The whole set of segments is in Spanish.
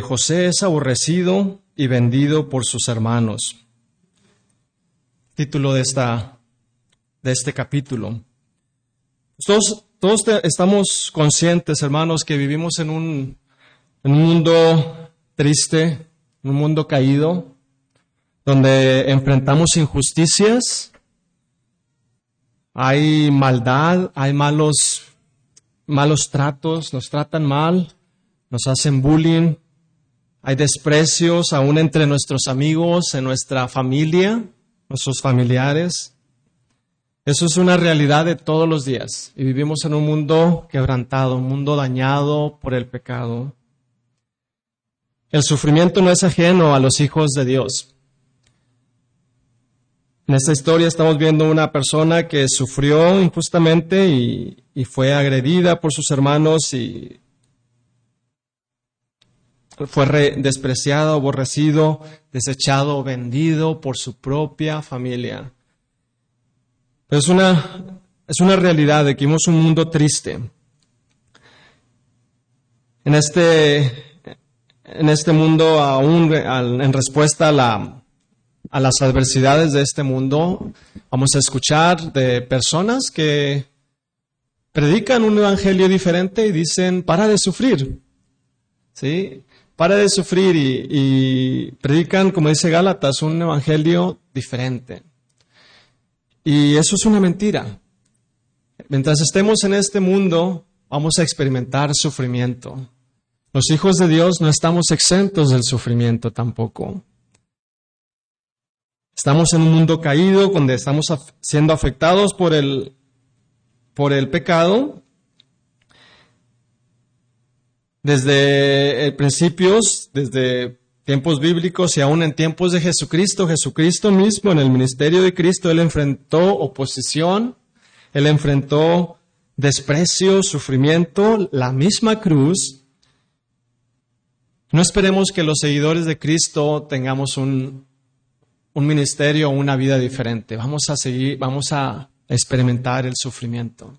José es aborrecido y vendido por sus hermanos. Título de, esta, de este capítulo. Todos, todos estamos conscientes, hermanos, que vivimos en un, en un mundo triste, un mundo caído, donde enfrentamos injusticias, hay maldad, hay malos, malos tratos, nos tratan mal, nos hacen bullying, hay desprecios aún entre nuestros amigos, en nuestra familia, nuestros familiares. Eso es una realidad de todos los días y vivimos en un mundo quebrantado, un mundo dañado por el pecado. El sufrimiento no es ajeno a los hijos de Dios. En esta historia estamos viendo una persona que sufrió injustamente y, y fue agredida por sus hermanos y fue despreciado, aborrecido, desechado, vendido por su propia familia. Pero es una, es una realidad de que vivimos un mundo triste. En este, en este mundo, aún en respuesta a, la, a las adversidades de este mundo, vamos a escuchar de personas que predican un evangelio diferente y dicen, para de sufrir. ¿Sí? Para de sufrir y, predican, como dice Gálatas, un evangelio diferente. Y eso es una mentira. Mientras estemos en este mundo, vamos a experimentar sufrimiento. Los hijos de Dios no estamos exentos del sufrimiento tampoco. Estamos en un mundo caído, donde estamos siendo afectados por el, por el pecado, desde eh, principios, desde tiempos bíblicos y aún en tiempos de Jesucristo, Jesucristo mismo en el ministerio de Cristo, Él enfrentó oposición, Él enfrentó desprecio, sufrimiento, la misma cruz. No esperemos que los seguidores de Cristo tengamos un, un ministerio o una vida diferente. Vamos a seguir, vamos a experimentar el sufrimiento.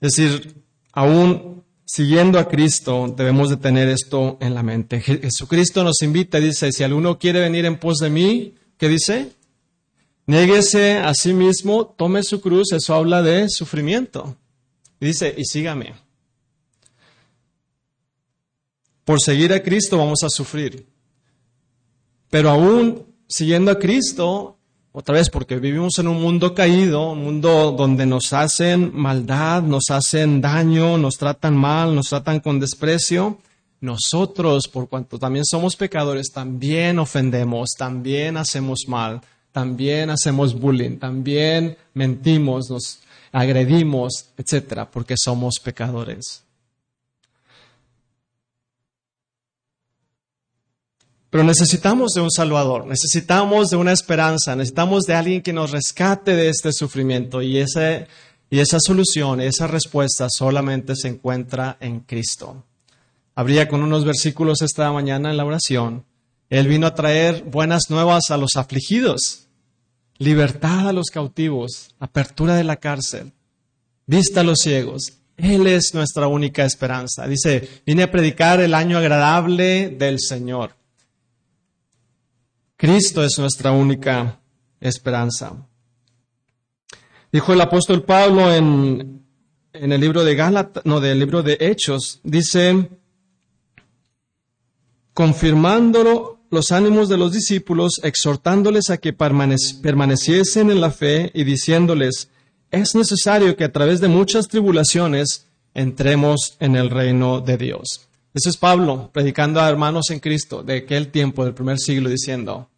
Es decir, aún siguiendo a Cristo, debemos de tener esto en la mente. Jesucristo nos invita, dice, si alguno quiere venir en pos de mí, ¿qué dice? Niéguese a sí mismo, tome su cruz, eso habla de sufrimiento. Dice, y sígame. Por seguir a Cristo vamos a sufrir. Pero aún siguiendo a Cristo, otra vez, porque vivimos en un mundo caído, un mundo donde nos hacen maldad, nos hacen daño, nos tratan mal, nos tratan con desprecio. Nosotros, por cuanto también somos pecadores, también ofendemos, también hacemos mal, también hacemos bullying, también mentimos, nos agredimos, etcétera, porque somos pecadores. Pero necesitamos de un Salvador, necesitamos de una esperanza, necesitamos de alguien que nos rescate de este sufrimiento y, y esa solución, esa respuesta solamente se encuentra en Cristo. Habría con unos versículos esta mañana en la oración. Él vino a traer buenas nuevas a los afligidos, libertad a los cautivos, apertura de la cárcel, vista a los ciegos. Él es nuestra única esperanza. Dice, vine a predicar el año agradable del Señor. Cristo es nuestra única esperanza. Dijo el apóstol Pablo en, en el libro de Gálatas, no, del libro de Hechos, dice, confirmándolo los ánimos de los discípulos, exhortándoles a que permaneciesen en la fe y diciéndoles, es necesario que a través de muchas tribulaciones entremos en el reino de Dios. Ese es Pablo predicando a hermanos en Cristo de aquel tiempo del primer siglo diciendo,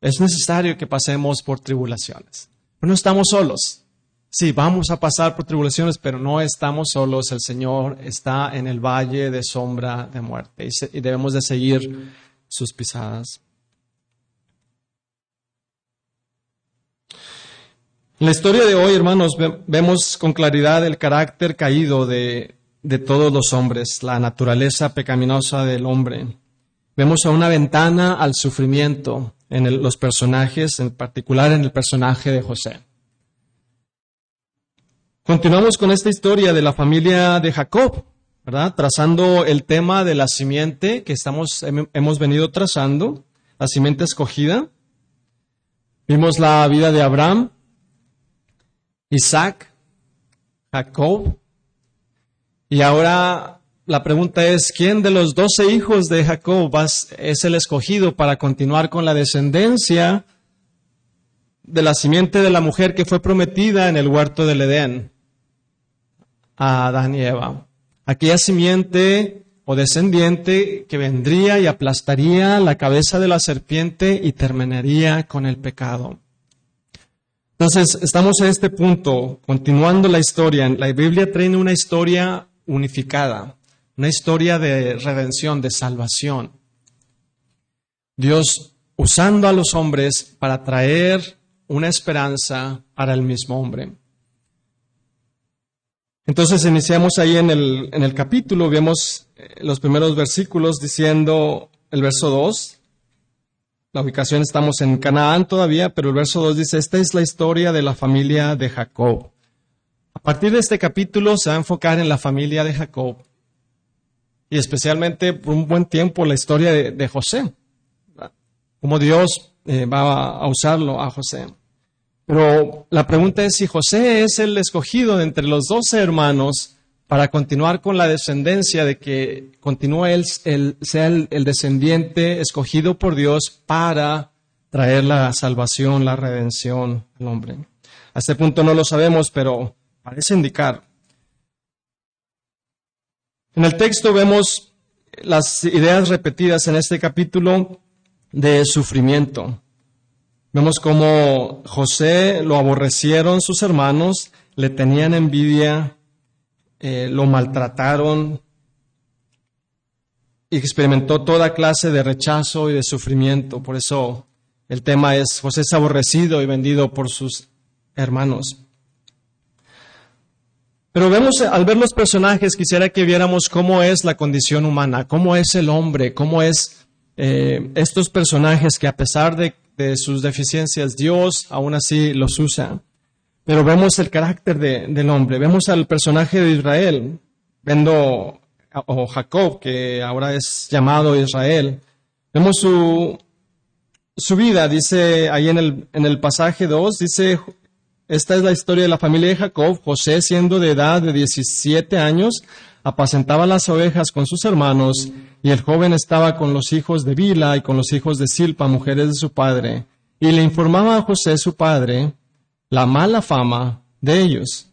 es necesario que pasemos por tribulaciones. Pero no estamos solos. Sí, vamos a pasar por tribulaciones, pero no estamos solos. El Señor está en el valle de sombra de muerte y, debemos de seguir sus pisadas. En la historia de hoy, hermanos, vemos con claridad el carácter caído de, de todos los hombres, la naturaleza pecaminosa del hombre. Vemos a una ventana al sufrimiento, en los personajes, en particular en el personaje de José. Continuamos con esta historia de la familia de Jacob, ¿verdad? Trazando el tema de la simiente que estamos, hemos venido trazando, la simiente escogida. Vimos la vida de Abraham, Isaac, Jacob. Y ahora la pregunta es, ¿quién de los doce hijos de Jacob es el escogido para continuar con la descendencia de la simiente de la mujer que fue prometida en el huerto del Edén a Adán y Eva? Aquella simiente o descendiente que vendría y aplastaría la cabeza de la serpiente y terminaría con el pecado. Entonces, estamos en este punto, continuando la historia. La Biblia trae una historia unificada, una historia de redención, de salvación. Dios usando a los hombres para traer una esperanza para el mismo hombre. Entonces iniciamos ahí en el, en el capítulo, vemos eh, los primeros versículos diciendo el verso 2, la ubicación estamos en Canaán todavía, pero el verso 2 dice, esta es la historia de la familia de Jacob. A partir de este capítulo se va a enfocar en la familia de Jacob y especialmente por un buen tiempo la historia de, José, cómo Dios eh, va a usarlo a José. Pero la pregunta es si José es el escogido entre los doce hermanos para continuar con la descendencia de que continúe él, sea el, descendiente escogido por Dios para traer la salvación, la redención al hombre. A este punto no lo sabemos, pero parece indicar. En el texto vemos las ideas repetidas en este capítulo de sufrimiento. Vemos cómo José lo aborrecieron sus hermanos, le tenían envidia, eh, lo maltrataron y experimentó toda clase de rechazo y de sufrimiento. Por eso el tema es José es aborrecido y vendido por sus hermanos. Pero vemos, al ver los personajes, quisiera que viéramos cómo es la condición humana, cómo es el hombre, cómo es eh, estos personajes que a pesar de, sus deficiencias, Dios aún así los usa. Pero vemos el carácter del hombre, vemos al personaje de Israel, viendo, o Jacob, que ahora es llamado Israel. Vemos su, su vida, dice ahí en el, en el pasaje 2, dice, esta es la historia de la familia de Jacob, José siendo de edad de 17 años, apacentaba las ovejas con sus hermanos, y el joven estaba con los hijos de Bila y con los hijos de Silpa, mujeres de su padre, y le informaba a José su padre, la mala fama de ellos.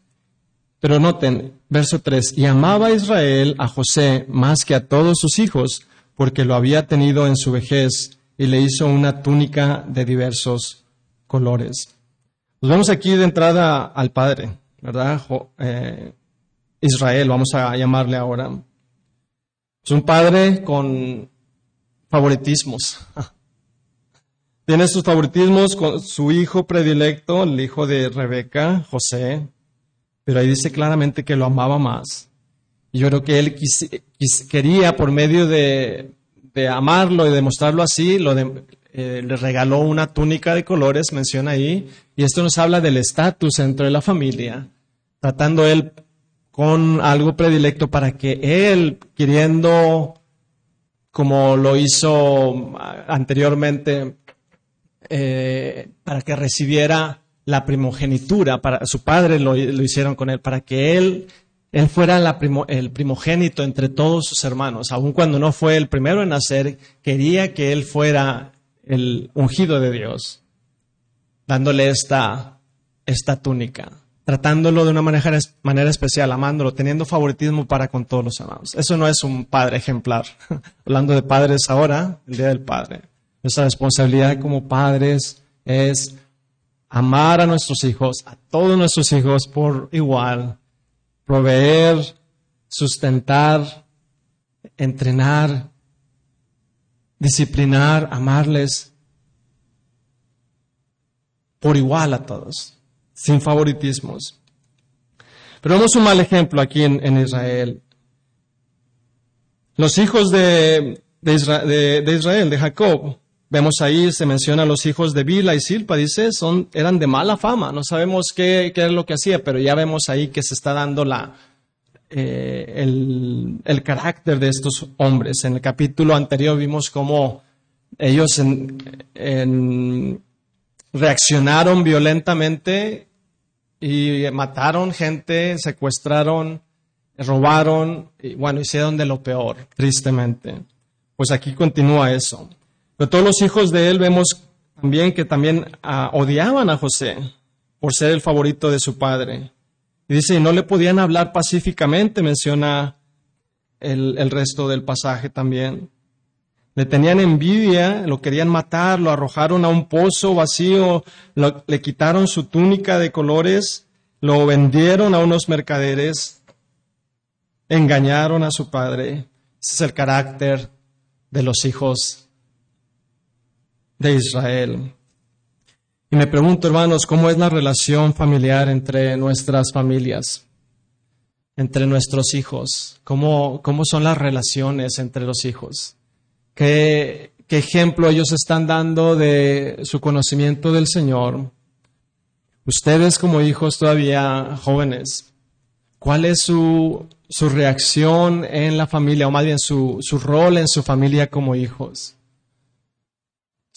Pero noten, verso 3, y amaba Israel a José más que a todos sus hijos, porque lo había tenido en su vejez y le hizo una túnica de diversos colores. Nos vemos aquí de entrada al Padre, ¿verdad? Eh, Israel, vamos a llamarle ahora. Es un padre con favoritismos. Tiene sus favoritismos con su hijo predilecto, el hijo de Rebeca, José, pero ahí dice claramente que lo amaba más. Y yo creo que él quería, por medio de, amarlo y demostrarlo así, lo eh, le regaló una túnica de colores, menciona ahí, y esto nos habla del estatus dentro de la familia, tratando él con algo predilecto para que él, queriendo, como lo hizo anteriormente, eh, para que recibiera la primogenitura, para su padre lo, hicieron con él, para que él, él fuera el primogénito entre todos sus hermanos, aun cuando no fue el primero en nacer, quería que él fuera el ungido de Dios, dándole esta, esta túnica, tratándolo de una manera, manera especial, amándolo, teniendo favoritismo para con todos los amados. Eso no es un padre ejemplar. Hablando de padres ahora, el Día del Padre. Nuestra responsabilidad como padres es amar a nuestros hijos, a todos nuestros hijos por igual, proveer, sustentar, entrenar, disciplinar, amarles por igual a todos, sin favoritismos. Pero vemos un mal ejemplo aquí en, Israel. Los hijos de, Israel, de Jacob, Vemos ahí, se menciona a los hijos de Bila y Silpa, dice, son, eran de mala fama, no sabemos qué, qué es lo que hacía, pero ya vemos ahí que se está dando la, eh, el, carácter de estos hombres. En el capítulo anterior vimos cómo ellos reaccionaron violentamente y mataron gente, secuestraron, robaron y bueno, hicieron de lo peor, tristemente. Pues aquí continúa eso. Pero todos los hijos de él vemos también que también ah, odiaban a José por ser el favorito de su padre. Y dice, no le podían hablar pacíficamente, menciona el, el resto del pasaje también. Le tenían envidia, lo querían matar, lo arrojaron a un pozo vacío, le quitaron su túnica de colores, lo vendieron a unos mercaderes, engañaron a su padre. Ese es el carácter de los hijos de Israel. Y me pregunto, hermanos, ¿cómo es la relación familiar entre nuestras familias, entre nuestros hijos? ¿Cómo, cómo son las relaciones entre los hijos? ¿Qué, ¿Qué ejemplo ellos están dando de su conocimiento del Señor? Ustedes como hijos todavía jóvenes, ¿cuál es su, su reacción en la familia, o más bien su, su rol en su familia como hijos?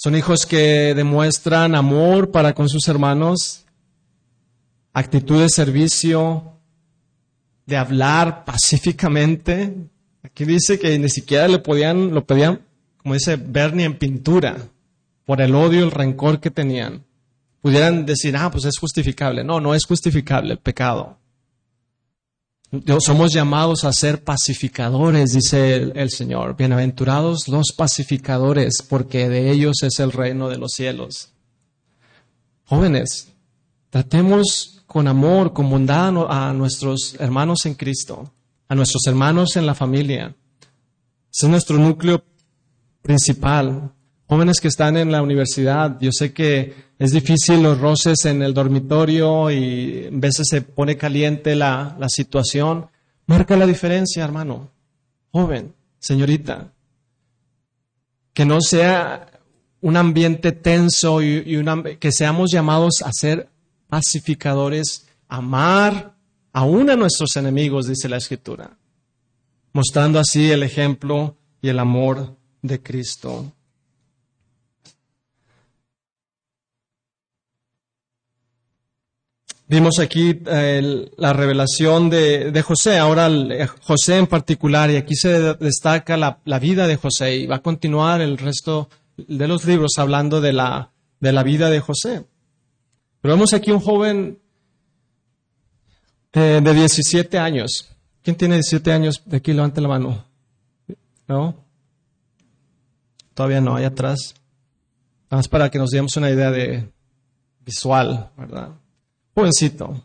Son hijos que demuestran amor para con sus hermanos, actitud de servicio, de hablar pacíficamente. Aquí dice que ni siquiera le podían, lo pedían, como dice, ver ni en pintura, por el odio, el rencor que tenían. Pudieran decir, ah, pues es justificable. No, no es justificable pecado. Somos llamados a ser pacificadores, dice el, Señor. Bienaventurados los pacificadores, porque de ellos es el reino de los cielos. Jóvenes, tratemos con amor, con bondad a nuestros hermanos en Cristo, a nuestros hermanos en la familia. Ese es nuestro núcleo principal. Jóvenes que están en la universidad, yo sé que es difícil los roces en el dormitorio y a veces se pone caliente la, situación. Marca la diferencia, hermano. Joven, señorita. Que no sea un ambiente tenso y, que seamos llamados a ser pacificadores, amar aún a nuestros enemigos, dice la Escritura, mostrando así el ejemplo y el amor de Cristo. Vimos aquí eh, la revelación de, José, ahora eh, José en particular, y aquí se destaca la, vida de José, y va a continuar el resto de los libros hablando de la, de la vida de José. Pero vemos aquí un joven eh, de 17 años. ¿Quién tiene 17 años? De aquí levante la mano. ¿No? Todavía no, ahí atrás. Nada más para que nos demos una idea de visual, ¿verdad? Jovencito,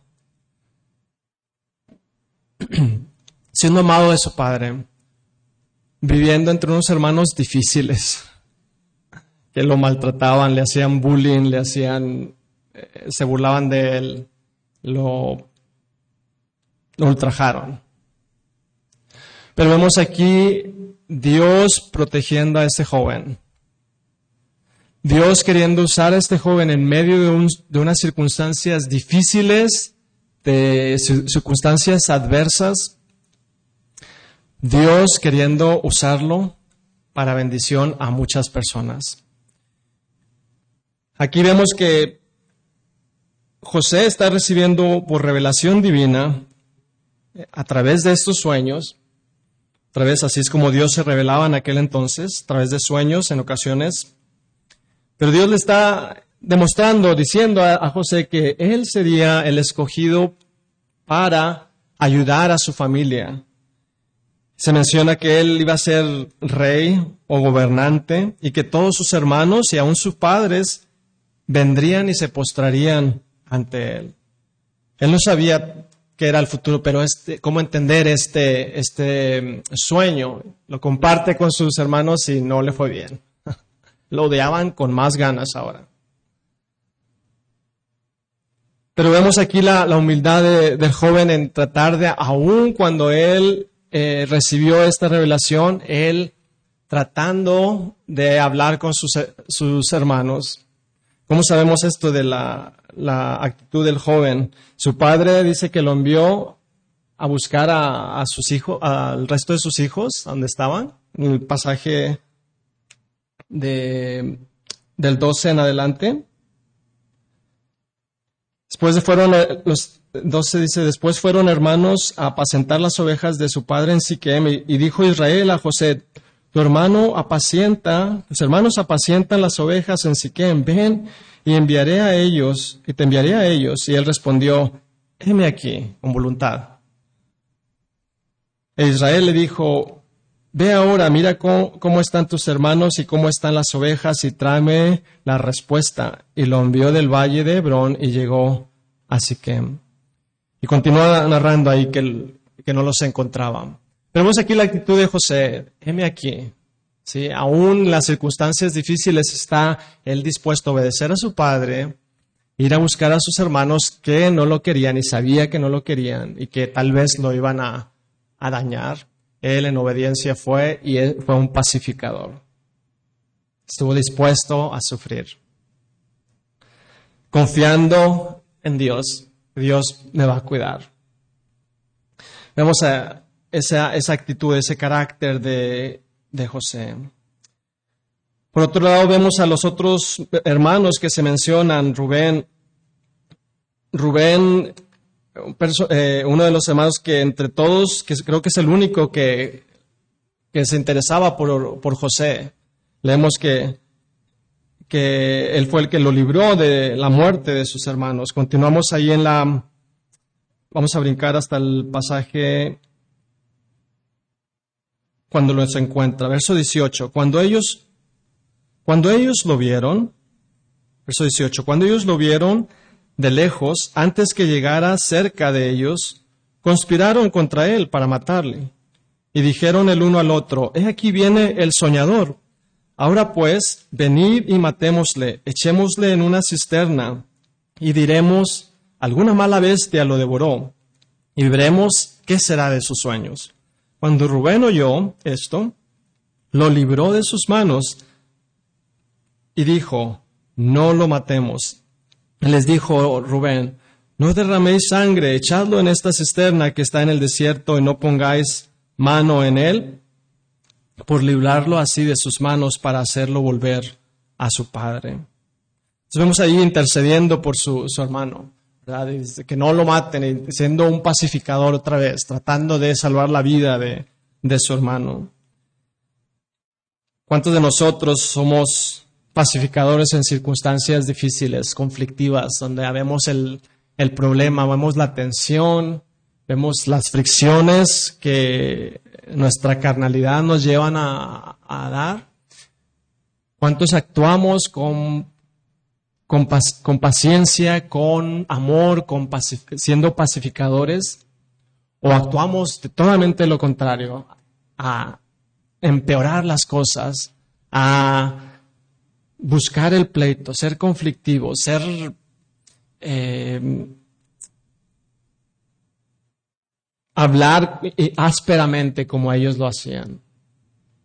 siendo amado de su padre, viviendo entre unos hermanos difíciles que lo maltrataban, le hacían bullying, le hacían, eh, se burlaban de él, lo, lo ultrajaron. Pero vemos aquí Dios protegiendo a ese joven. Dios queriendo usar a este joven en medio de, unas circunstancias difíciles, de circunstancias adversas, Dios queriendo usarlo para bendición a muchas personas. Aquí vemos que José está recibiendo por revelación divina a través de estos sueños, a través así es como Dios se revelaba en aquel entonces, a través de sueños en ocasiones, pero Dios le está demostrando, diciendo a, José que él sería el escogido para ayudar a su familia. Se menciona que él iba a ser rey o gobernante y que todos sus hermanos y aún sus padres vendrían y se postrarían ante él. Él no sabía qué era el futuro, pero este, cómo entender este, este sueño. Lo comparte con sus hermanos y no le fue bien lo odiaban con más ganas ahora. Pero vemos aquí la, humildad del joven en tratar de, aún cuando él eh, recibió esta revelación, él tratando de hablar con sus, hermanos. ¿Cómo sabemos esto de la, actitud del joven? Su padre dice que lo envió a buscar a, sus hijos, al resto de sus hijos, donde estaban. En el pasaje de, del 12 en adelante. Después fueron los 12 dice, después fueron hermanos a apacentar las ovejas de su padre en Siquem y dijo Israel a José, tu hermano apacienta, tus hermanos apacientan las ovejas en Siquem, ven y enviaré a ellos, y te enviaré a ellos. Y él respondió, heme aquí, con voluntad. E Israel le dijo, ve ahora, mira cómo, están tus hermanos y cómo están las ovejas y tráeme la respuesta. Y lo envió del valle de Hebrón y llegó a Siquem. Y continúa narrando ahí que, que no los encontraban. Tenemos aquí la actitud de José, heme aquí. ¿sí? Aún en las circunstancias difíciles está él dispuesto a obedecer a su padre, ir a buscar a sus hermanos que no lo querían y sabía que no lo querían y que tal vez lo iban a, a dañar. Él en obediencia fue y él fue un pacificador. Estuvo dispuesto a sufrir. Confiando en Dios, Dios me va a cuidar. Vemos esa, esa actitud, ese carácter de, de José. Por otro lado, vemos a los otros hermanos que se mencionan, Rubén. Rubén, eh, uno de los hermanos que entre todos, que creo que es el único que, que se interesaba por, por José. Leemos que, que él fue el que lo libró de la muerte de sus hermanos. Continuamos ahí en la... Vamos a brincar hasta el pasaje cuando los encuentra. Verso 18. Cuando ellos, cuando ellos lo vieron, verso 18, cuando ellos lo vieron de lejos, antes que llegara cerca de ellos, conspiraron contra él para matarle. Y dijeron el uno al otro, he aquí viene el soñador. Ahora pues, venid y matémosle, echémosle en una cisterna, y diremos, alguna mala bestia lo devoró, y veremos qué será de sus sueños. Cuando Rubén oyó esto, lo libró de sus manos y dijo, no lo matemos. Les dijo Rubén, no derraméis sangre, echadlo en esta cisterna que está en el desierto y no pongáis mano en él, por librarlo así de sus manos para hacerlo volver a su padre. Entonces vemos ahí intercediendo por su, su hermano que no lo maten, siendo un pacificador otra vez, tratando de salvar la vida de, su hermano. ¿Cuántos de nosotros somos pacificadores en circunstancias difíciles, conflictivas, donde vemos el, problema, vemos la tensión, vemos las fricciones que nuestra carnalidad nos llevan a, a dar? ¿Cuántos actuamos con con, paciencia, con amor, con siendo pacificadores, o actuamos totalmente lo contrario, a empeorar las cosas, a buscar el pleito, ser conflictivo, ser eh, hablar ásperamente como ellos lo hacían.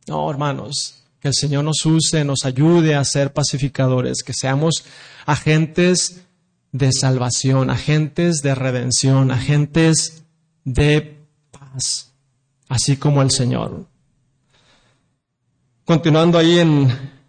No, hermanos, que el Señor nos use, nos ayude a ser pacificadores, que seamos agentes de salvación, agentes de redención, agentes de paz, así como el Señor. Continuando ahí en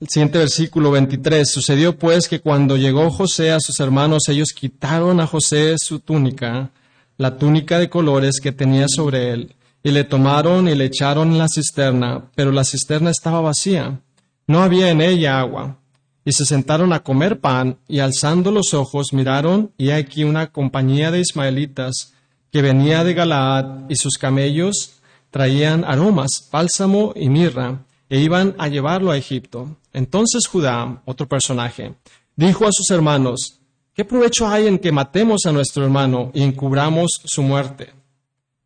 el siguiente versículo 23, sucedió pues que cuando llegó José a sus hermanos, ellos quitaron a José su túnica, la túnica de colores que tenía sobre él, y le tomaron y le echaron en la cisterna, pero la cisterna estaba vacía, no había en ella agua. Y se sentaron a comer pan, y alzando los ojos miraron, y aquí una compañía de ismaelitas que venía de Galaad, y sus camellos traían aromas, bálsamo y mirra, e iban a llevarlo a Egipto. Entonces Judá, otro personaje, dijo a sus hermanos, ¿qué provecho hay en que matemos a nuestro hermano y encubramos su muerte?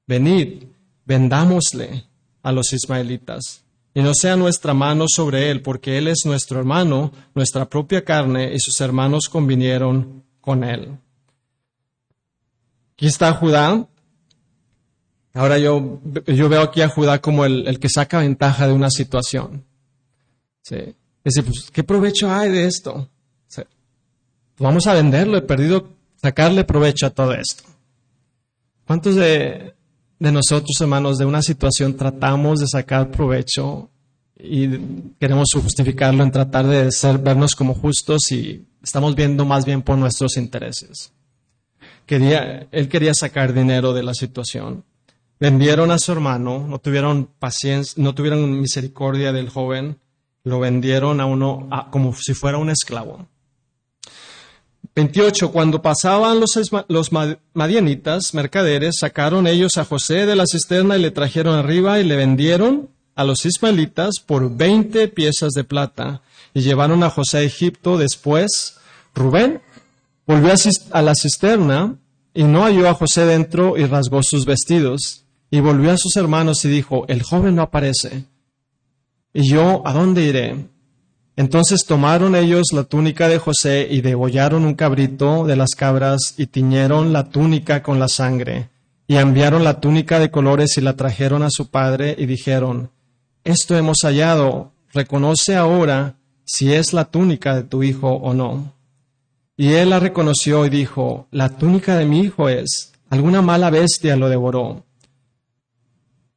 Venid, vendámosle a los ismaelitas, y no sea nuestra mano sobre él, porque él es nuestro hermano, nuestra propia carne, y sus hermanos convinieron con él. Aquí está Judá. Ahora yo, yo veo aquí a Judá como el, que saca ventaja de una situación. ¿Sí? Dice, pues, ¿qué provecho hay de esto? vamos a venderlo, he perdido sacarle provecho a todo esto. ¿Cuántos de, de nosotros, hermanos, de una situación tratamos de sacar provecho y queremos justificarlo en tratar de ser, vernos como justos y estamos viendo más bien por nuestros intereses? Quería, él quería sacar dinero de la situación. Vendieron a su hermano, no tuvieron paciencia, no tuvieron misericordia del joven, lo vendieron a uno como si fuera un esclavo. 28. Cuando pasaban los, los madianitas, mercaderes, sacaron ellos a José de la cisterna y le trajeron arriba y le vendieron a los ismaelitas por 20 piezas de plata y llevaron a José a Egipto. Después, Rubén volvió a la cisterna y no halló a José dentro y rasgó sus vestidos y volvió a sus hermanos y dijo, el joven no aparece. ¿Y yo a dónde iré? Entonces tomaron ellos la túnica de José y degollaron un cabrito de las cabras y tiñeron la túnica con la sangre. Y enviaron la túnica de colores y la trajeron a su padre y dijeron, Esto hemos hallado, reconoce ahora si es la túnica de tu hijo o no. Y él la reconoció y dijo, La túnica de mi hijo es, alguna mala bestia lo devoró.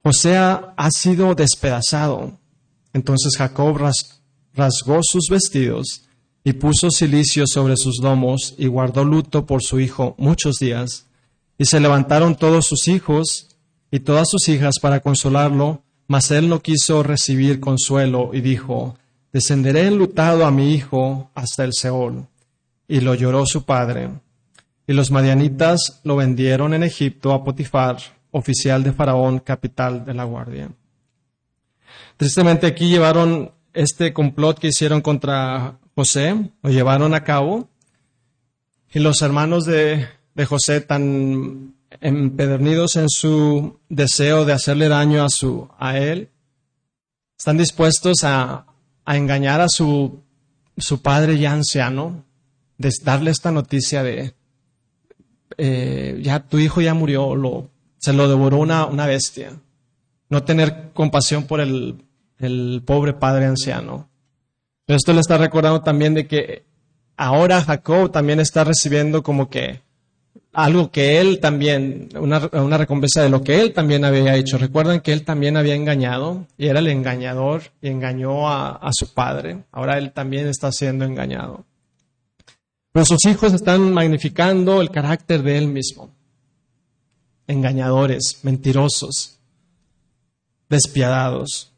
José ha sido despedazado. Entonces Jacob rasgó sus vestidos y puso cilicio sobre sus lomos y guardó luto por su hijo muchos días. Y se levantaron todos sus hijos y todas sus hijas para consolarlo, mas él no quiso recibir consuelo y dijo, descenderé enlutado a mi hijo hasta el Seol. Y lo lloró su padre. Y los madianitas lo vendieron en Egipto a Potifar, oficial de Faraón, capital de la guardia. Tristemente aquí llevaron este complot que hicieron contra José, lo llevaron a cabo. Y los hermanos de, José, tan empedernidos en su deseo de hacerle daño a, su, a él, están dispuestos a, engañar a su, su, padre ya anciano, de darle esta noticia de, eh, ya tu hijo ya murió, lo, se lo devoró una, una bestia. No tener compasión por el, pobre padre anciano. Pero esto le está recordando también de que ahora Jacob también está recibiendo como que algo que él también, una, una, recompensa de lo que él también había hecho. Recuerdan que él también había engañado y era el engañador y engañó a, a su padre. Ahora él también está siendo engañado. Pero sus hijos están magnificando el carácter de él mismo. Engañadores, mentirosos, despiadados.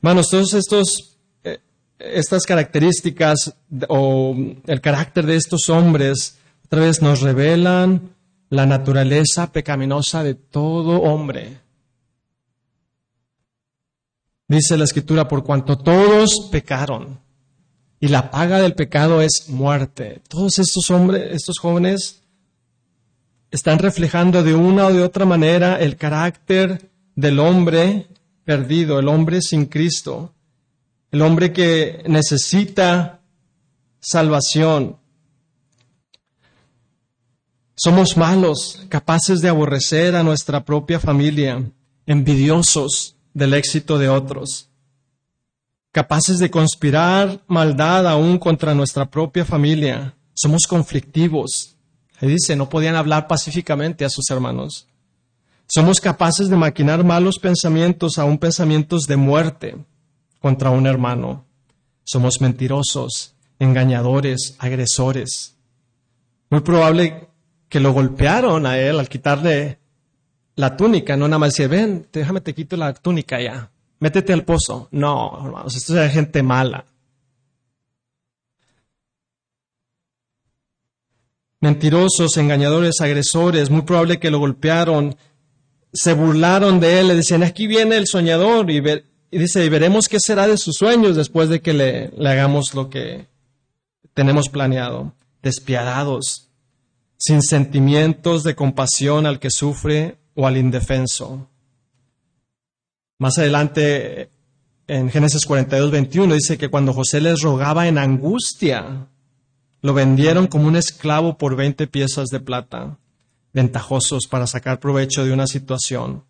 Manos, todos estos, eh, estas características o el carácter de estos hombres, otra vez nos revelan la naturaleza pecaminosa de todo hombre. Dice la escritura, por cuanto todos pecaron y la paga del pecado es muerte. Todos estos hombres, estos jóvenes están reflejando de una o de otra manera el carácter del hombre perdido, el hombre sin Cristo, el hombre que necesita salvación. Somos malos, capaces de aborrecer a nuestra propia familia, envidiosos del éxito de otros, capaces de conspirar maldad aún contra nuestra propia familia. Somos conflictivos. Le dice, no podían hablar pacíficamente a sus hermanos. Somos capaces de maquinar malos pensamientos, aún pensamientos de muerte contra un hermano. Somos mentirosos, engañadores, agresores. Muy probable que lo golpearon a él al quitarle la túnica, no nada más decir, ven, déjame te quito la túnica ya, métete al pozo. No, hermanos, esto es gente mala. Mentirosos, engañadores, agresores, muy probable que lo golpearon se burlaron de él, le decían, aquí viene el soñador y, dice, y veremos qué será de sus sueños después de que le, le hagamos lo que tenemos planeado. Despiadados, sin sentimientos de compasión al que sufre o al indefenso. Más adelante, en Génesis 42, 21, dice que cuando José les rogaba en angustia, lo vendieron como un esclavo por 20 piezas de plata ventajosos para sacar provecho de una situación,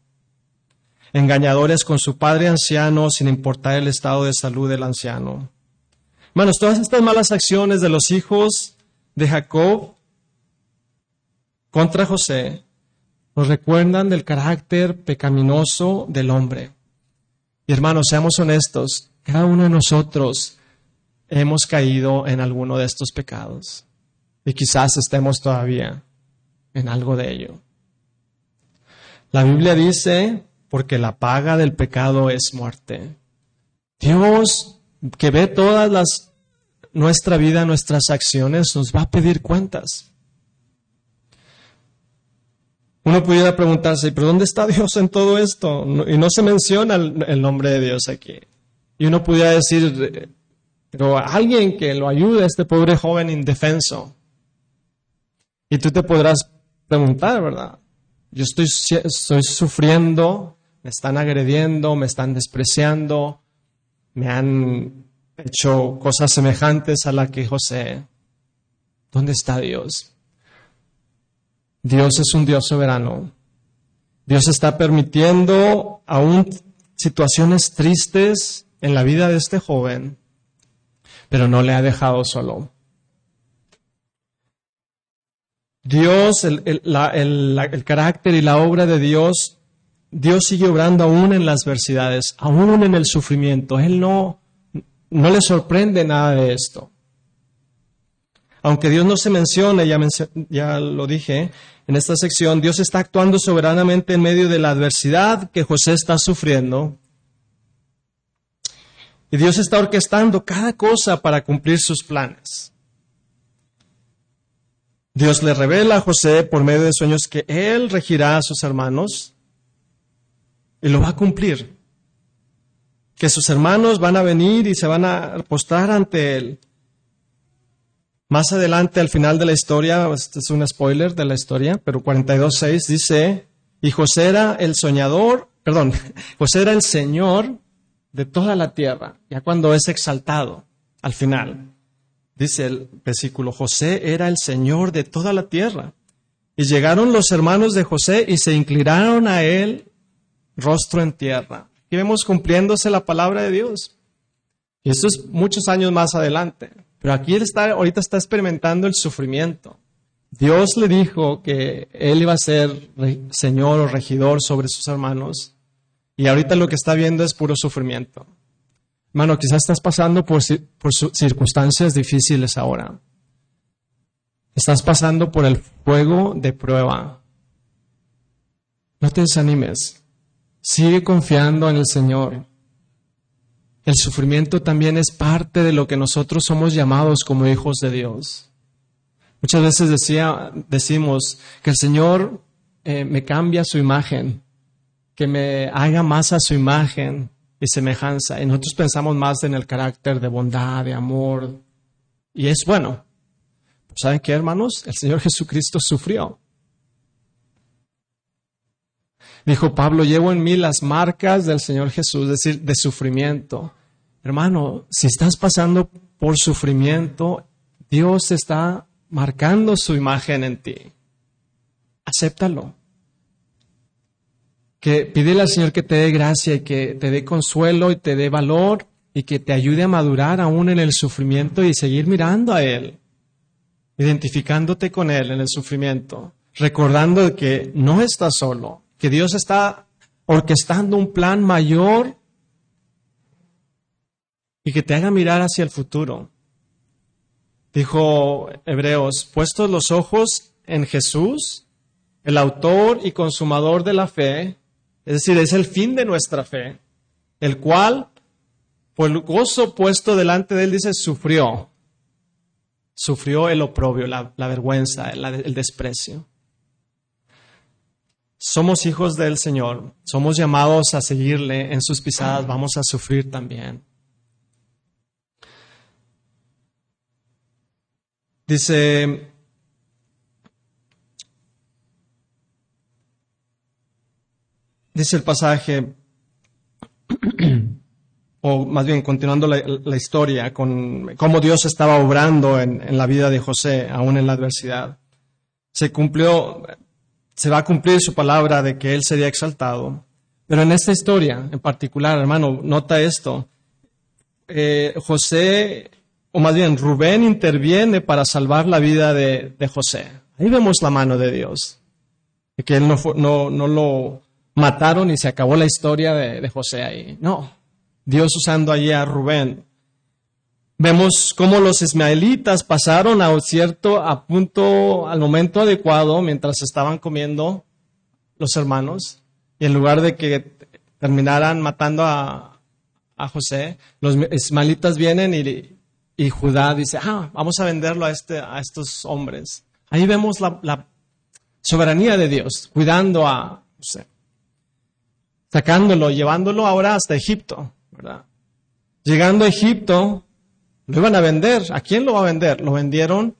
engañadores con su padre anciano sin importar el estado de salud del anciano. Hermanos, todas estas malas acciones de los hijos de Jacob contra José nos recuerdan del carácter pecaminoso del hombre. Y hermanos, seamos honestos, cada uno de nosotros hemos caído en alguno de estos pecados. Y quizás estemos todavía en algo de ello. La Biblia dice, porque la paga del pecado es muerte. Dios, que ve todas las, nuestra vida, nuestras acciones, nos va a pedir cuentas. Uno pudiera preguntarse, ¿pero dónde está Dios en todo esto? y no se menciona el, nombre de Dios aquí. Y uno pudiera decir, pero alguien que lo ayude a este pobre joven indefenso. Y tú te podrás preguntar, ¿verdad? Yo estoy, estoy sufriendo, me están agrediendo, me están despreciando, me han hecho cosas semejantes a la que José. ¿Dónde está Dios? Dios es un Dios soberano. Dios está permitiendo aún situaciones tristes en la vida de este joven, pero no le ha dejado solo. Dios, el, el, carácter y la obra de Dios, Dios sigue obrando aún en las adversidades, aún en el sufrimiento. Él no, no le sorprende nada de esto. Aunque Dios no se menciona, ya, ya lo dije en esta sección, Dios está actuando soberanamente en medio de la adversidad que José está sufriendo. Y Dios está orquestando cada cosa para cumplir sus planes. Dios le revela a José por medio de sueños que él regirá a sus hermanos y lo va a cumplir. Que sus hermanos van a venir y se van a postrar ante él. Más adelante, al final de la historia, este es un spoiler de la historia, pero 42.6 dice, y José era el soñador, perdón, José era el Señor de toda la tierra, ya cuando es exaltado al final. Dice el versículo, José era el Señor de toda la tierra. Y llegaron los hermanos de José y se inclinaron a él rostro en tierra. Y vemos cumpliéndose la palabra de Dios. Y esto es muchos años más adelante. Pero aquí él está, ahorita está experimentando el sufrimiento. Dios le dijo que él iba a ser señor o regidor sobre sus hermanos. Y ahorita lo que está viendo es puro sufrimiento. Hermano, quizás estás pasando por, circunstancias difíciles ahora. Estás pasando por el fuego de prueba. No te desanimes. Sigue confiando en el Señor. El sufrimiento también es parte de lo que nosotros somos llamados como hijos de Dios. Muchas veces decía, decimos que el Señor eh, me cambia su imagen, que me haga más a su imagen, y semejanza. Y nosotros pensamos más en el carácter de bondad, de amor. Y es bueno. ¿Saben qué, hermanos? El Señor Jesucristo sufrió. Dijo Pablo, llevo en mí las marcas del Señor Jesús, es decir, de sufrimiento. Hermano, si estás pasando por sufrimiento, Dios está marcando su imagen en ti. Acéptalo que pídele al Señor que te dé gracia y que te dé consuelo y te dé valor y que te ayude a madurar aún en el sufrimiento y seguir mirando a Él, identificándote con Él en el sufrimiento, recordando que no estás solo, que Dios está orquestando un plan mayor y que te haga mirar hacia el futuro. Dijo Hebreos, puestos los ojos en Jesús, el autor y consumador de la fe, es decir, es el fin de nuestra fe, el cual, por el gozo puesto delante de él, dice, sufrió. Sufrió el oprobio, la, vergüenza, el desprecio. Somos hijos del Señor, somos llamados a seguirle en sus pisadas, vamos a sufrir también. Dice dice el pasaje, o más bien continuando la, historia, con cómo Dios estaba obrando en, en, la vida de José, aún en la adversidad. Se cumplió, se va a cumplir su palabra de que él sería exaltado. Pero en esta historia en particular, hermano, nota esto. Eh, José, o más bien Rubén interviene para salvar la vida de, de José. Ahí vemos la mano de Dios. que él no, no, no lo mataron y se acabó la historia de, de José ahí. No, Dios usando allí a Rubén. Vemos cómo los ismaelitas pasaron a cierto a punto, al momento adecuado, mientras estaban comiendo los hermanos, y en lugar de que terminaran matando a, a José, los ismaelitas vienen y, y, Judá dice, ah, vamos a venderlo a, este, a estos hombres. Ahí vemos la, la soberanía de Dios, cuidando a José sacándolo, llevándolo ahora hasta Egipto, ¿verdad? Llegando a Egipto, lo iban a vender. ¿A quién lo va a vender? Lo vendieron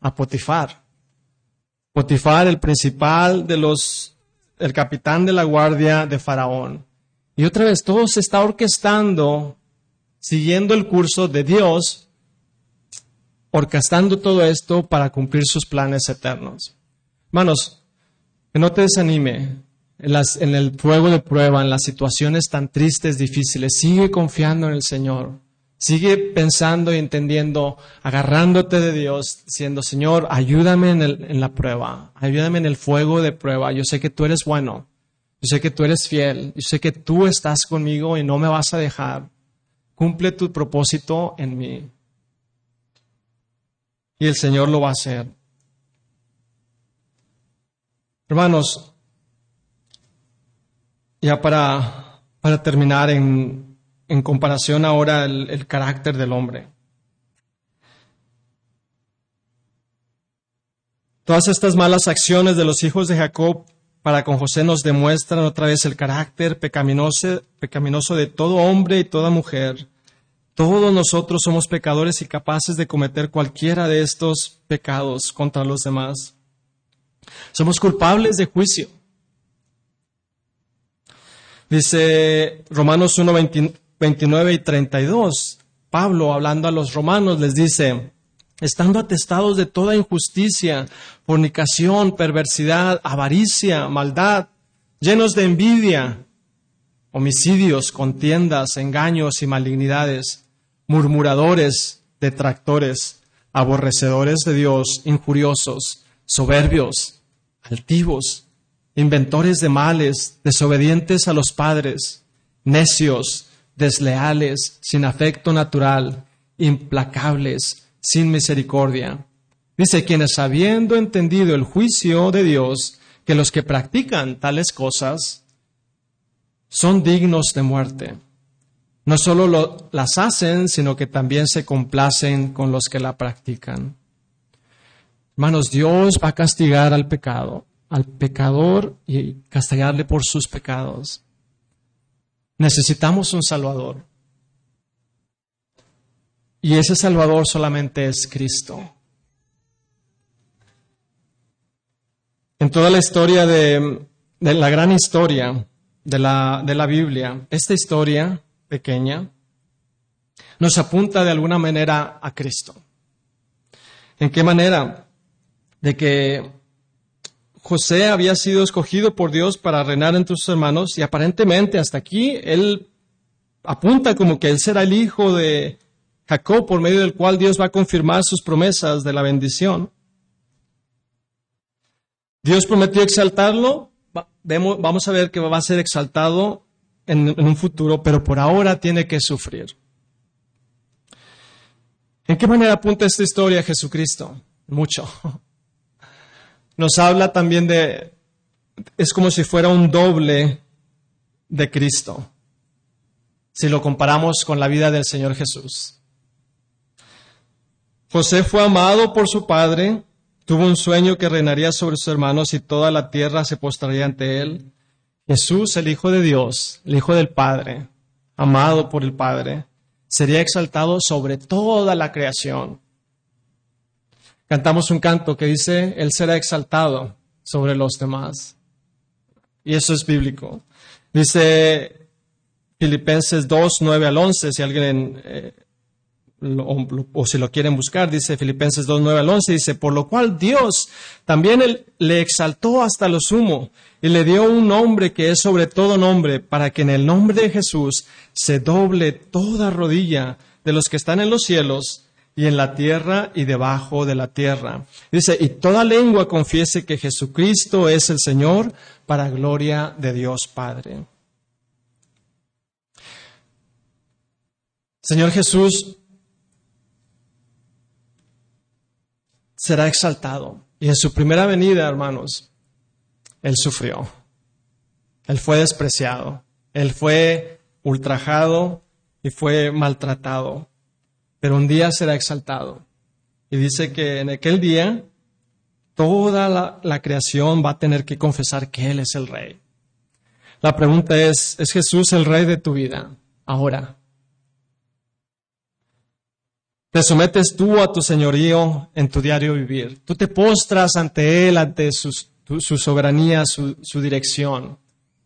a Potifar. Potifar, el principal de los, el capitán de la guardia de Faraón. Y otra vez, todo se está orquestando, siguiendo el curso de Dios, orquestando todo esto para cumplir sus planes eternos. Hermanos, que no te desanime en, el fuego de prueba, en las situaciones tan tristes, difíciles. Sigue confiando en el Señor. Sigue pensando y entendiendo, agarrándote de Dios, diciendo, Señor, ayúdame en, en, la prueba, ayúdame en el fuego de prueba. Yo sé que tú eres bueno, yo sé que tú eres fiel, yo sé que tú estás conmigo y no me vas a dejar. Cumple tu propósito en mí. Y el Señor lo va a hacer. Hermanos, ya para, para terminar en, en, comparación ahora el, el carácter del hombre. Todas estas malas acciones de los hijos de Jacob para con José nos demuestran otra vez el carácter pecaminoso, pecaminoso de todo hombre y toda mujer. Todos nosotros somos pecadores y capaces de cometer cualquiera de estos pecados contra los demás. Somos culpables de juicio. Dice Romanos 1, 29 y 32. Pablo, hablando a los romanos, les dice, estando atestados de toda injusticia, fornicación, perversidad, avaricia, maldad, llenos de envidia, homicidios, contiendas, engaños y malignidades, murmuradores, detractores, aborrecedores de Dios, injuriosos, soberbios, altivos, inventores de males, desobedientes a los padres, necios, desleales, sin afecto natural, implacables, sin misericordia. Dice, quienes habiendo entendido el juicio de Dios, que los que practican tales cosas son dignos de muerte. No solo lo, las hacen, sino que también se complacen con los que la practican. Hermanos, Dios va a castigar al pecado al pecador y castigarle por sus pecados. Necesitamos un Salvador. Y ese Salvador solamente es Cristo. En toda la historia de, la gran historia de la, de la Biblia, esta historia pequeña nos apunta de alguna manera a Cristo. ¿En qué manera? De que José había sido escogido por Dios para reinar entre sus hermanos y aparentemente hasta aquí él apunta como que él será el hijo de Jacob por medio del cual Dios va a confirmar sus promesas de la bendición. Dios prometió exaltarlo, vamos a ver que va a ser exaltado en, un futuro, pero por ahora tiene que sufrir. ¿En qué manera apunta esta historia a Jesucristo? Mucho nos habla también de, es como si fuera un doble de Cristo, si lo comparamos con la vida del Señor Jesús. José fue amado por su padre, tuvo un sueño que reinaría sobre sus hermanos y toda la tierra se postraría ante él. Jesús, el Hijo de Dios, el Hijo del Padre, amado por el Padre, sería exaltado sobre toda la creación cantamos un canto que dice, Él será exaltado sobre los demás. Y eso es bíblico. Dice Filipenses 2, 9 al 11, si alguien, eh, o, si lo quieren buscar, dice Filipenses 2, 9 al 11, dice, por lo cual Dios también le exaltó hasta lo sumo y le dio un nombre que es sobre todo nombre, para que en el nombre de Jesús se doble toda rodilla de los que están en los cielos y en la tierra y debajo de la tierra. Dice, y toda lengua confiese que Jesucristo es el Señor para gloria de Dios Padre. Señor Jesús será exaltado. Y en su primera venida, hermanos, Él sufrió. Él fue despreciado. Él fue ultrajado y fue maltratado pero un día será exaltado. Y dice que en aquel día toda la, creación va a tener que confesar que Él es el Rey. La pregunta es, ¿es Jesús el Rey de tu vida ahora? Te sometes tú a tu señorío en tu diario vivir. Tú te postras ante Él, ante su, soberanía, su, su dirección.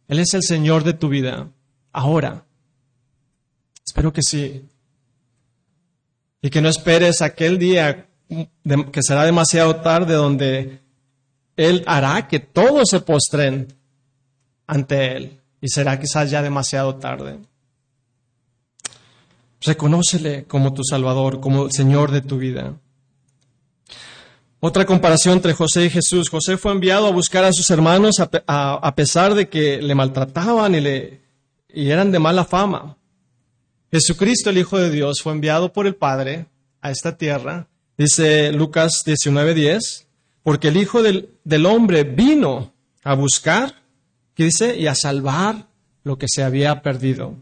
Él es el Señor de tu vida ahora. Espero que sí. Y que no esperes aquel día que será demasiado tarde donde Él hará que todos se postren ante Él. Y será quizás ya demasiado tarde. Reconócele como tu Salvador, como el Señor de tu vida. Otra comparación entre José y Jesús. José fue enviado a buscar a sus hermanos a, pesar de que le maltrataban y, le, y eran de mala fama. Jesucristo, el Hijo de Dios, fue enviado por el Padre a esta tierra, dice Lucas 19:10, porque el Hijo del, del, hombre vino a buscar, ¿qué dice? Y a salvar lo que se había perdido.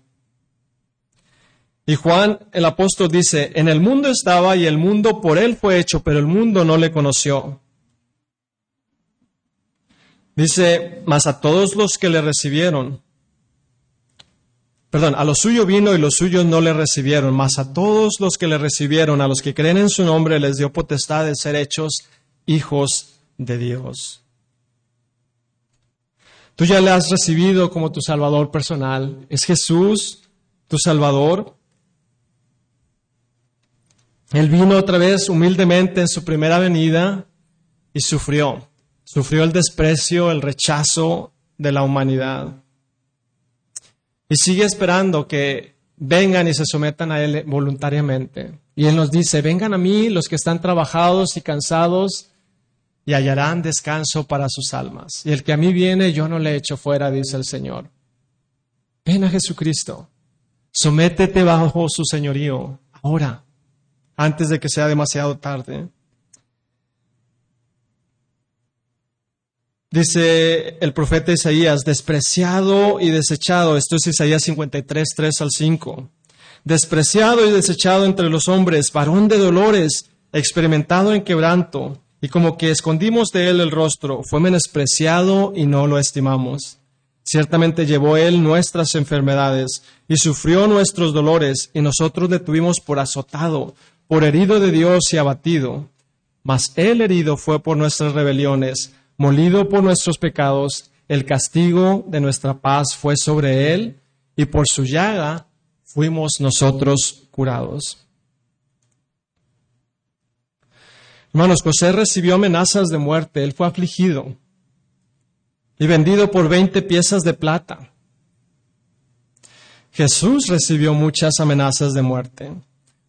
Y Juan el apóstol dice, en el mundo estaba y el mundo por él fue hecho, pero el mundo no le conoció. Dice, mas a todos los que le recibieron, perdón, a lo suyo vino y los suyos no le recibieron, mas a todos los que le recibieron, a los que creen en su nombre, les dio potestad de ser hechos hijos de Dios. Tú ya le has recibido como tu Salvador personal. ¿Es Jesús tu Salvador? Él vino otra vez humildemente en su primera venida y sufrió. Sufrió el desprecio, el rechazo de la humanidad. Y sigue esperando que vengan y se sometan a Él voluntariamente. Y Él nos dice, vengan a mí los que están trabajados y cansados y hallarán descanso para sus almas. Y el que a mí viene, yo no le echo fuera, dice el Señor. Ven a Jesucristo. Sométete bajo su señorío ahora, antes de que sea demasiado tarde. Dice el profeta Isaías, despreciado y desechado. Esto es Isaías 53, 3 al 5. Despreciado y desechado entre los hombres, varón de dolores, experimentado en quebranto, y como que escondimos de él el rostro, fue menospreciado y no lo estimamos. Ciertamente llevó él nuestras enfermedades y sufrió nuestros dolores, y nosotros le tuvimos por azotado, por herido de Dios y abatido. Mas él herido fue por nuestras rebeliones molido por nuestros pecados, el castigo de nuestra paz fue sobre él, y por su llaga fuimos nosotros curados. Hermanos, José recibió amenazas de muerte, él fue afligido y vendido por 20 piezas de plata. Jesús recibió muchas amenazas de muerte.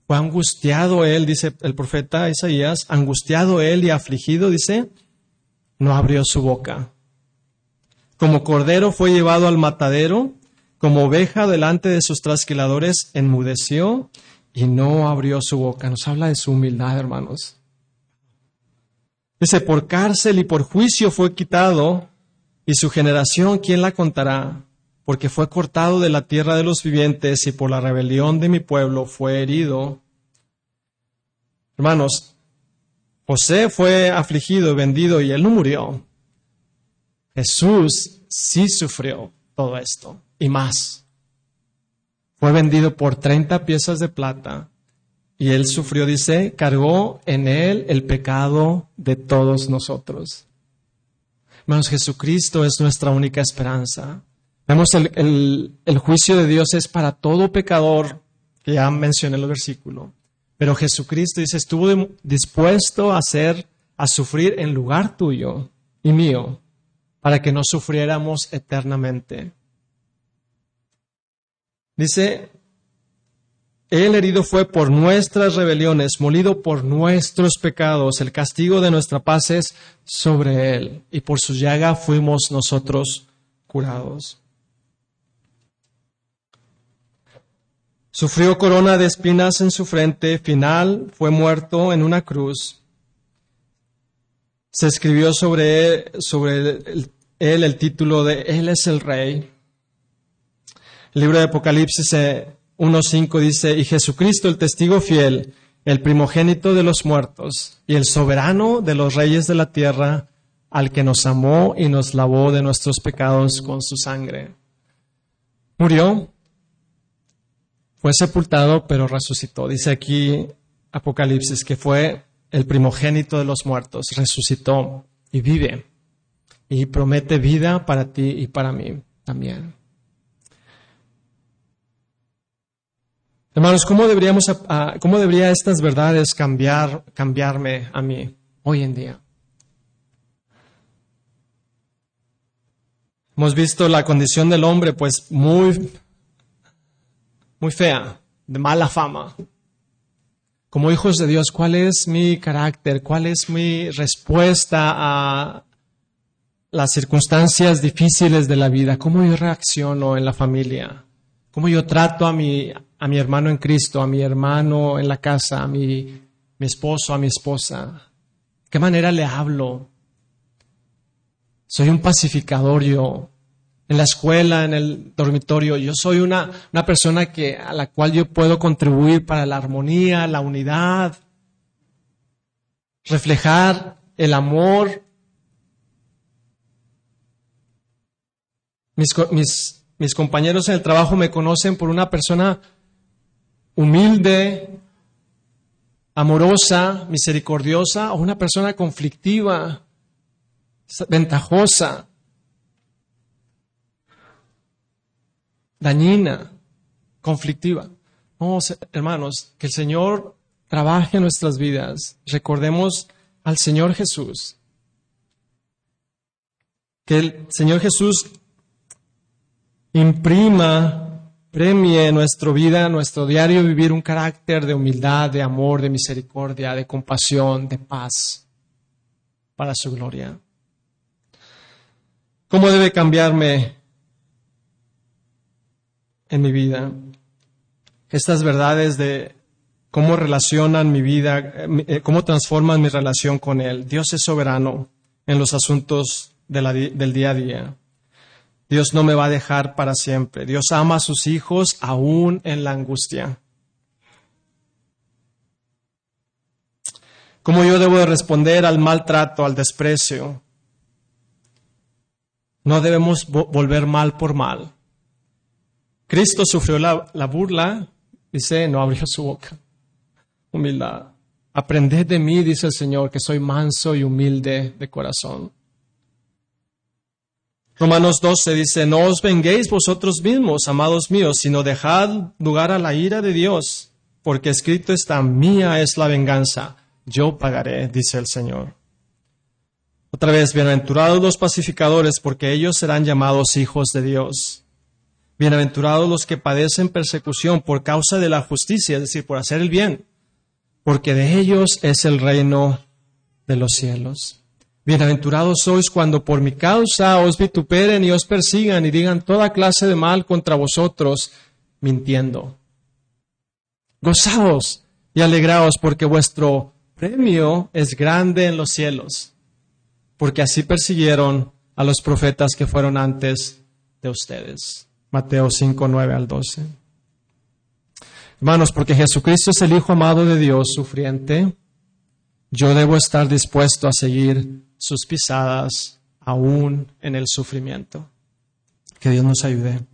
Fue angustiado él, dice el profeta Isaías, angustiado él y afligido, dice, no abrió su boca. Como cordero fue llevado al matadero, como oveja delante de sus trasquiladores, enmudeció y no abrió su boca. Nos habla de su humildad, hermanos. Dice, por cárcel y por juicio fue quitado, y su generación, ¿quién la contará? Porque fue cortado de la tierra de los vivientes y por la rebelión de mi pueblo fue herido. Hermanos, José fue afligido, vendido y él no murió. Jesús sí sufrió todo esto y más. Fue vendido por 30 piezas de plata y él sufrió, dice, cargó en él el pecado de todos nosotros. Hermanos, Jesucristo es nuestra única esperanza. Vemos el, el juicio de Dios es para todo pecador, que ya mencioné el versículo. Pero Jesucristo dice, estuvo dispuesto a hacer, a sufrir en lugar tuyo y mío, para que no sufriéramos eternamente. Dice Él herido fue por nuestras rebeliones, molido por nuestros pecados. El castigo de nuestra paz es sobre Él. Y por su llaga fuimos nosotros curados. Sufrió corona de espinas en su frente, final fue muerto en una cruz. Se escribió sobre él, sobre él, el título de Él es el Rey. El libro de Apocalipsis 1.5 dice, y Jesucristo el testigo fiel, el primogénito de los muertos y el soberano de los reyes de la tierra, al que nos amó y nos lavó de nuestros pecados con su sangre. Murió, fue sepultado, pero resucitó. Dice aquí Apocalipsis que fue el primogénito de los muertos, resucitó y vive y promete vida para ti y para mí también. Hermanos, ¿cómo, deberíamos, ¿cómo debería estas verdades cambiar, cambiarme a mí hoy en día? Hemos visto la condición del hombre, pues muy muy fea, de mala fama. Como hijos de Dios, ¿cuál es mi carácter? ¿Cuál es mi respuesta a las circunstancias difíciles de la vida? ¿Cómo yo reacciono en la familia? ¿Cómo yo trato a mi, a mi hermano en Cristo, a mi hermano en la casa, a mi, mi esposo, a mi esposa? ¿Qué manera le hablo? Soy un pacificador yo en la escuela, en el dormitorio. Yo soy una, una persona que, a la cual yo puedo contribuir para la armonía, la unidad, reflejar el amor. Mis, mis, mis compañeros en el trabajo me conocen por una persona humilde, amorosa, misericordiosa o una persona conflictiva, ventajosa. Dañina, conflictiva. Vamos, hermanos, que el Señor trabaje en nuestras vidas. Recordemos al Señor Jesús. Que el Señor Jesús imprima, premie nuestra vida, nuestro diario vivir un carácter de humildad, de amor, de misericordia, de compasión, de paz para su gloria. ¿Cómo debe cambiarme en mi vida. Estas verdades de cómo relacionan mi vida, eh, eh, cómo transforman mi relación con Él. Dios es soberano en los asuntos del día a día. Dios no me va a dejar para siempre. Dios ama a sus hijos aún en la angustia. ¿Cómo yo debo de responder al maltrato, al desprecio? No debemos volver mal por mal. Cristo sufrió la, burla, dice, no abrió su boca. Humildad. Aprended de mí, dice el Señor, que soy manso y humilde de corazón. Romanos 12 dice, no os venguéis vosotros mismos, amados míos, sino dejad lugar a la ira de Dios, porque escrito está, mía es la venganza, yo pagaré, dice el Señor. Otra vez, bienaventurados los pacificadores, porque ellos serán llamados hijos de Dios. Bienaventurados los que padecen persecución por causa de la justicia, es decir, por hacer el bien, porque de ellos es el reino de los cielos. Bienaventurados sois cuando por mi causa os vituperen y os persigan y digan toda clase de mal contra vosotros, mintiendo. Gozaos y alegraos porque vuestro premio es grande en los cielos, porque así persiguieron a los profetas que fueron antes de ustedes. Mateo 5, 9 al 12. Hermanos, porque Jesucristo es el Hijo amado de Dios, sufriente, yo debo estar dispuesto a seguir sus pisadas aún en el sufrimiento. Que Dios nos ayude.